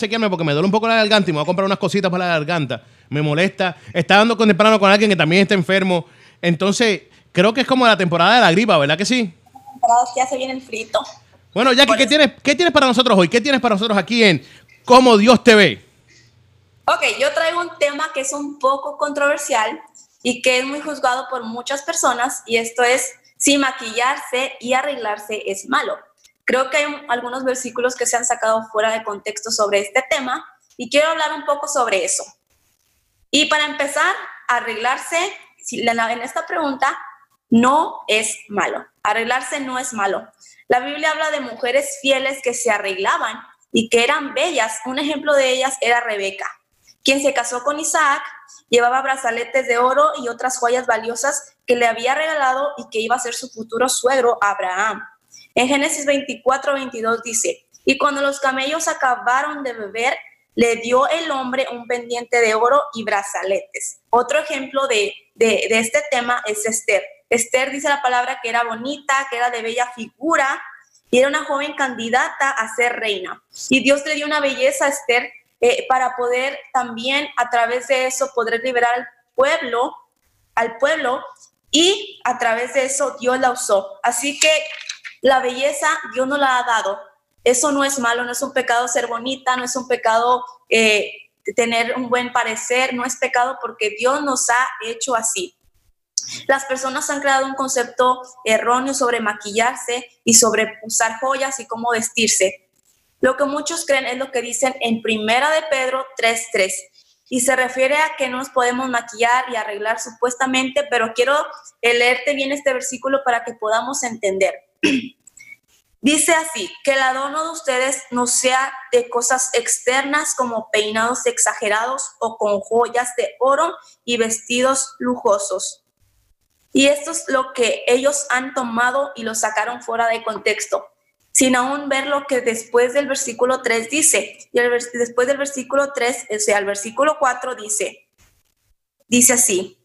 chequearme porque me duele un poco la garganta y me voy a comprar unas cositas para la garganta. Me molesta. Está dando con temprano con alguien que también está enfermo. Entonces, creo que es como la temporada de la gripa, ¿verdad que sí? Ya se viene el frito. Bueno, Jackie, ¿qué tienes, ¿qué tienes para nosotros hoy? ¿Qué tienes para nosotros aquí en Cómo Dios te ve? Ok, yo traigo un tema que es un poco controversial y que es muy juzgado por muchas personas y esto es si maquillarse y arreglarse es malo. Creo que hay algunos versículos que se han sacado fuera de contexto sobre este tema y quiero hablar un poco sobre eso. Y para empezar, arreglarse, en esta pregunta, no es malo. Arreglarse no es malo. La Biblia habla de mujeres fieles que se arreglaban y que eran bellas. Un ejemplo de ellas era Rebeca, quien se casó con Isaac, llevaba brazaletes de oro y otras joyas valiosas que le había regalado y que iba a ser su futuro suegro Abraham. En Génesis 24, 22 dice, y cuando los camellos acabaron de beber, le dio el hombre un pendiente de oro y brazaletes. Otro ejemplo de, de, este tema es Esther. Esther dice la palabra que era bonita, que era de bella figura y era una joven candidata a ser reina. Y Dios le dio una belleza a Esther eh, para poder también a través de eso poder liberar al pueblo, al pueblo y a través de eso Dios la usó. Así que la belleza Dios no la ha dado. Eso no es malo, no es un pecado ser bonita, no es un pecado eh, tener un buen parecer, no es pecado porque Dios nos ha hecho así. Las personas han creado un concepto erróneo sobre maquillarse y sobre usar joyas y cómo vestirse. Lo que muchos creen es lo que dicen en Primera de Pedro 3:3 y se refiere a que no nos podemos maquillar y arreglar supuestamente, pero quiero leerte bien este versículo para que podamos entender. Dice así, que el adorno de ustedes no sea de cosas externas como peinados exagerados o con joyas de oro y vestidos lujosos. Y esto es lo que ellos han tomado y lo sacaron fuera de contexto, sin aún ver lo que después del versículo 3 dice. Y después del versículo 3, o sea, el versículo 4 dice, dice así,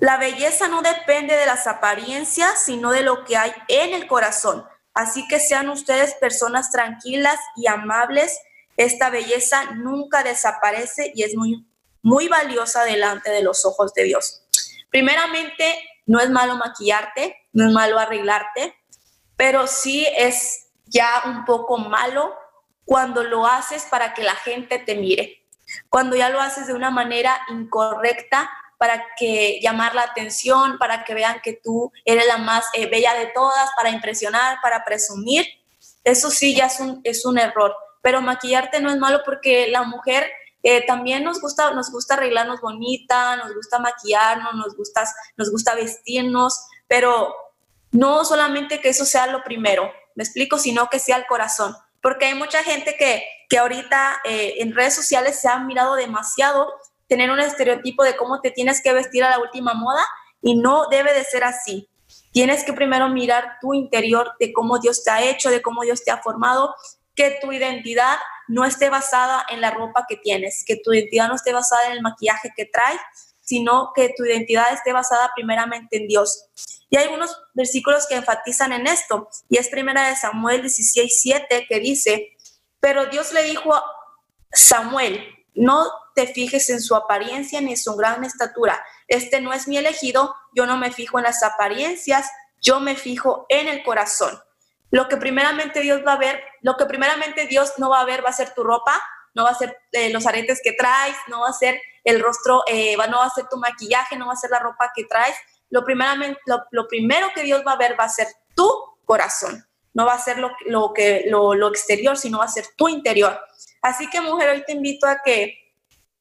la belleza no depende de las apariencias, sino de lo que hay en el corazón. Así que sean ustedes personas tranquilas y amables. Esta belleza nunca desaparece y es muy, muy valiosa delante de los ojos de Dios. Primeramente, no es malo maquillarte, no es malo arreglarte, pero sí es ya un poco malo cuando lo haces para que la gente te mire, cuando ya lo haces de una manera incorrecta para que llamar la atención, para que vean que tú eres la más eh, bella de todas, para impresionar, para presumir. Eso sí ya es un, es un error. Pero maquillarte no es malo porque la mujer eh, también nos gusta, nos gusta arreglarnos bonita, nos gusta maquillarnos, nos gusta, nos gusta vestirnos, pero no solamente que eso sea lo primero, me explico, sino que sea el corazón. Porque hay mucha gente que, que ahorita eh, en redes sociales se ha mirado demasiado tener un estereotipo de cómo te tienes que vestir a la última moda y no debe de ser así. Tienes que primero mirar tu interior de cómo Dios te ha hecho, de cómo Dios te ha formado, que tu identidad no esté basada en la ropa que tienes, que tu identidad no esté basada en el maquillaje que traes, sino que tu identidad esté basada primeramente en Dios. Y hay algunos versículos que enfatizan en esto, y es primera de Samuel 16, 7, que dice, pero Dios le dijo a Samuel, no te fijes en su apariencia ni en su gran estatura. Este no es mi elegido, yo no me fijo en las apariencias, yo me fijo en el corazón. Lo que primeramente Dios va a ver, lo que primeramente Dios no va a ver va a ser tu ropa, no va a ser eh, los aretes que traes, no va a ser el rostro, eh, no va a ser tu maquillaje, no va a ser la ropa que traes. Lo, primeramente, lo, primero que Dios va a ver va a ser tu corazón. No va a ser lo, lo que, lo, lo exterior, sino va a ser tu interior. Así que mujer, hoy te invito a que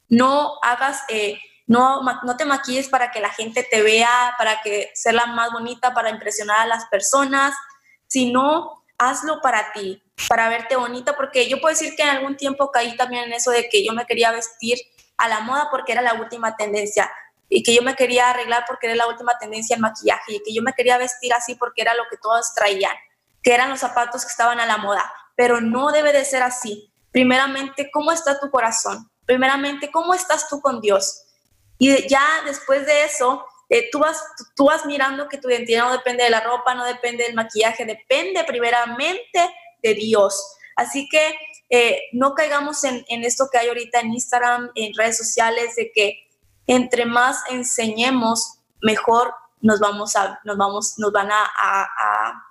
no hagas, eh, no, no te maquilles para que la gente te vea, para que sea la más bonita, para impresionar a las personas, sino hazlo para ti, para verte bonita, porque yo puedo decir que en algún tiempo caí también en eso de que yo me quería vestir a la moda porque era la última tendencia y que yo me quería arreglar porque era la última tendencia el maquillaje y que yo me quería vestir así porque era lo que todos traían, que eran los zapatos que estaban a la moda, pero no debe de ser así. Primeramente, ¿cómo está tu corazón? Primeramente, ¿cómo estás tú con Dios? Y ya después de eso, eh, tú, vas, tú vas mirando que tu identidad no depende de la ropa, no depende del maquillaje, depende primeramente de Dios. Así que eh, no caigamos en, esto que hay ahorita en Instagram, en redes sociales, de que entre más enseñemos, mejor nos vamos a, nos vamos, nos van a,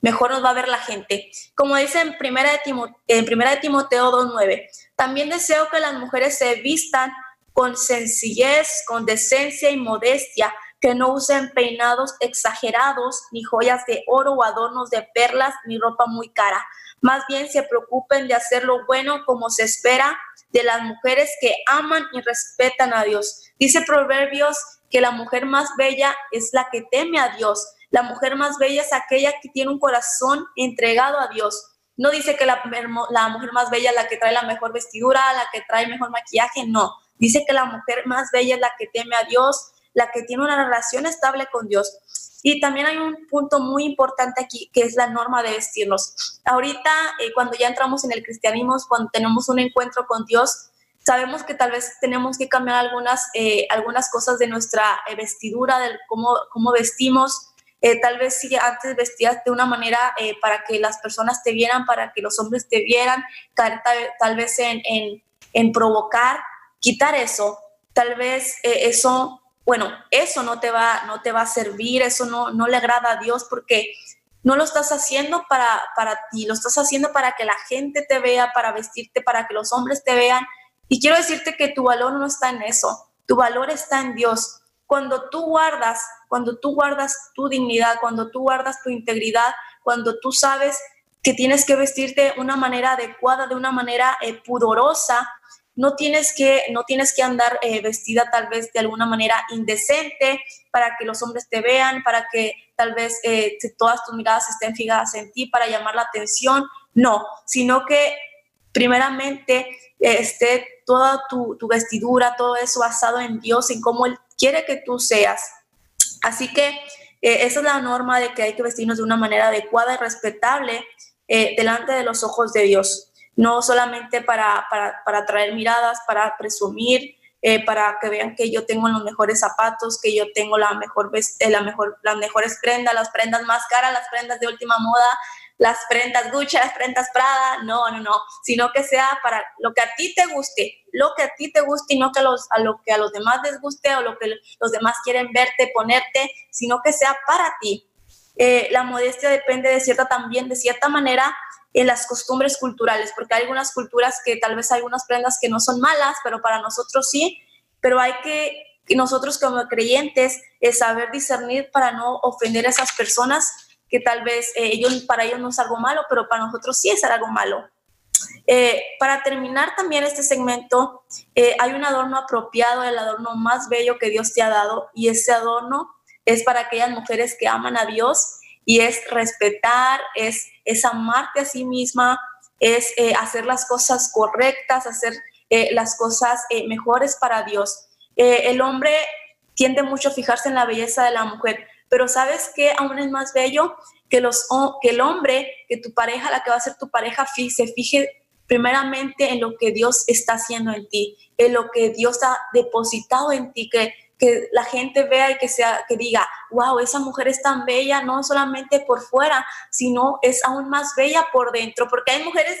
mejor nos va a ver la gente. Como dice en primera de, Timoteo, en primera de Timoteo 2.9, también deseo que las mujeres se vistan con sencillez, con decencia y modestia, que no usen peinados exagerados, ni joyas de oro o adornos de perlas, ni ropa muy cara. Más bien se preocupen de hacer lo bueno como se espera de las mujeres que aman y respetan a Dios. Dice Proverbios que la mujer más bella es la que teme a Dios. La mujer más bella es aquella que tiene un corazón entregado a Dios. No dice que la, mujer más bella es la que trae la mejor vestidura, la que trae mejor maquillaje, no. Dice que la mujer más bella es la que teme a Dios, la que tiene una relación estable con Dios. Y también hay un punto muy importante aquí, que es la norma de vestirnos. Ahorita, eh, cuando ya entramos en el cristianismo, cuando tenemos un encuentro con Dios, sabemos que tal vez tenemos que cambiar algunas, eh, algunas cosas de nuestra eh, vestidura, de cómo, cómo vestimos. Tal vez si antes vestías de una manera para que las personas te vieran, para que los hombres te vieran, tal, tal, vez en, en, en, provocar, quitar eso. Tal vez eso bueno, eso no te va, no te va a servir, eso no, no le agrada a Dios porque no lo estás haciendo para, para ti, lo estás haciendo para que la gente te vea, para vestirte, para que los hombres te vean. Y quiero decirte que tu valor no está en eso, tu valor está en Dios. Cuando tú guardas, cuando tú guardas tu dignidad, cuando tú guardas tu integridad, cuando tú sabes que tienes que vestirte de una manera adecuada, de una manera eh, pudorosa, no tienes que, no tienes que andar eh, vestida tal vez de alguna manera indecente para que los hombres te vean, para que tal vez eh, todas tus miradas estén fijadas en ti, para llamar la atención. No, sino que primeramente eh, esté toda tu, vestidura, todo eso basado en Dios, en cómo Él quiere que tú seas. Así que esa es la norma de que hay que vestirnos de una manera adecuada y respetable delante de los ojos de Dios no solamente para, para, para atraer miradas, para presumir, eh, para que vean que yo tengo los mejores zapatos, que yo tengo la mejor, eh, la mejor, las mejores prendas, las prendas más caras, las prendas de última moda, las prendas Gucci, las prendas Prada, no, no, no, sino que sea para lo que a ti te guste, lo que a ti te guste y no que a, los, a lo que a los demás les guste o lo que los demás quieren verte, ponerte, sino que sea para ti. Eh, la modestia depende de cierta también, de cierta manera, en las costumbres culturales, porque hay algunas culturas que tal vez hay algunas prendas que no son malas, pero para nosotros sí, pero hay que, nosotros como creyentes es saber discernir para no ofender a esas personas que tal vez eh, ellos, para ellos no es algo malo, pero para nosotros sí es algo malo. Eh, para terminar también este segmento, eh, hay un adorno apropiado, el adorno más bello que Dios te ha dado, y ese adorno es para aquellas mujeres que aman a Dios y es respetar, es, es amarte a sí misma, es eh, hacer las cosas correctas, hacer las cosas mejores para Dios. el hombre tiende mucho a fijarse en la belleza de la mujer, pero ¿sabes qué aún es más bello? Que, los, que el hombre, que tu pareja, la que va a ser tu pareja, se fije primeramente en lo que Dios está haciendo en ti, en lo que Dios ha depositado en ti, que que la gente vea y que, sea, que diga, wow, esa mujer es tan bella, no solamente por fuera, sino es aún más bella por dentro, porque hay mujeres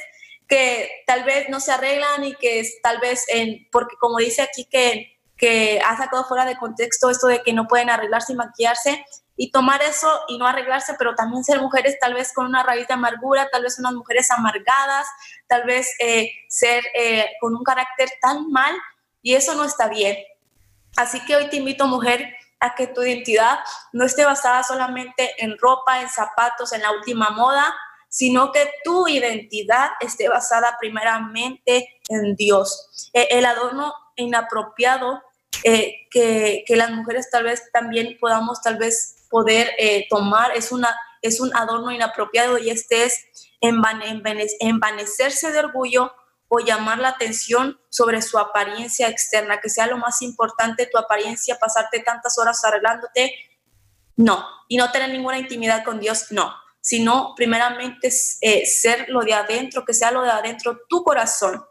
que tal vez no se arreglan y que tal vez, en, porque como dice aquí que, que ha sacado fuera de contexto esto de que no pueden arreglarse y maquillarse, y tomar eso y no arreglarse, pero también ser mujeres tal vez con una raíz de amargura, tal vez unas mujeres amargadas, tal vez eh, ser eh, con un carácter tan mal, y eso no está bien. Así que hoy te invito, mujer, a que tu identidad no esté basada solamente en ropa, en zapatos, en la última moda, sino que tu identidad esté basada primeramente en Dios. E, el adorno inapropiado eh, que, las mujeres tal vez también podamos tal vez poder eh, tomar es, una, es un adorno inapropiado y este es envanecerse de orgullo o llamar la atención sobre su apariencia externa, que sea lo más importante tu apariencia, pasarte tantas horas arreglándote, no, y no tener ninguna intimidad con Dios, no, sino primeramente eh, ser lo de adentro, que sea lo de adentro tu corazón.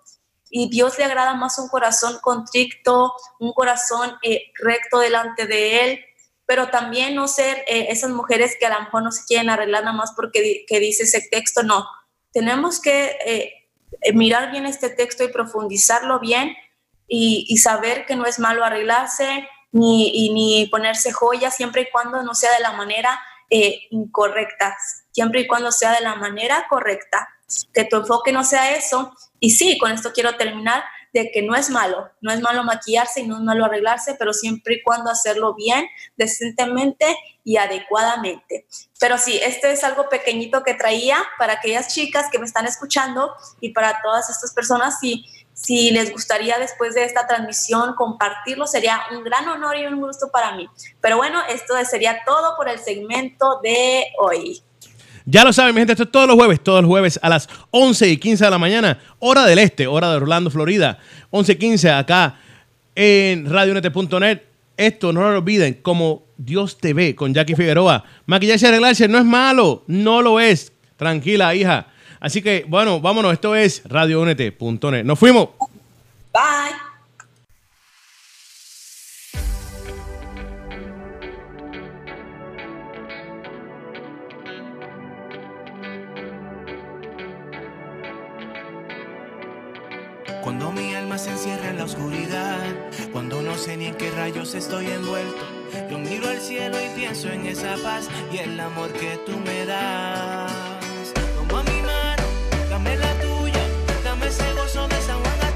Y Dios le agrada más un corazón contrito, un corazón eh, recto delante de Él, pero también no ser eh, esas mujeres que a lo mejor no se quieren arreglar nada más porque que dice ese texto, no. Tenemos que eh, mirar bien este texto y profundizarlo bien y, saber que no es malo arreglarse ni, ni ponerse joyas siempre y cuando no sea de la manera eh, incorrecta, siempre y cuando sea de la manera correcta, que tu enfoque no sea eso. Y sí, con esto quiero terminar de que no es malo, no es malo maquillarse y no es malo arreglarse, pero siempre y cuando hacerlo bien, decentemente y adecuadamente. Pero sí, este es algo pequeñito que traía para aquellas chicas que me están escuchando y para todas estas personas. Si, si les gustaría después de esta transmisión compartirlo, sería un gran honor y un gusto para mí. Pero bueno, esto sería todo por el segmento de hoy. Ya lo saben, mi gente, esto es todos los jueves, todos los jueves a las 11 y 15 de la mañana, hora del este, hora de Orlando, Florida. 11 y 15 acá en radionete.net. Esto no lo olviden, como Dios te ve con Jackie Figueroa. Maquillaje y arreglarse no es malo, no lo es. Tranquila, hija. Así que, bueno, vámonos. Esto es radiounete.net. Nos fuimos. Bye. Cuando mi alma se encierra en la oscuridad, cuando no sé ni en qué rayos estoy envuelto, yo miro al cielo y pienso en esa paz y el amor que tú me das.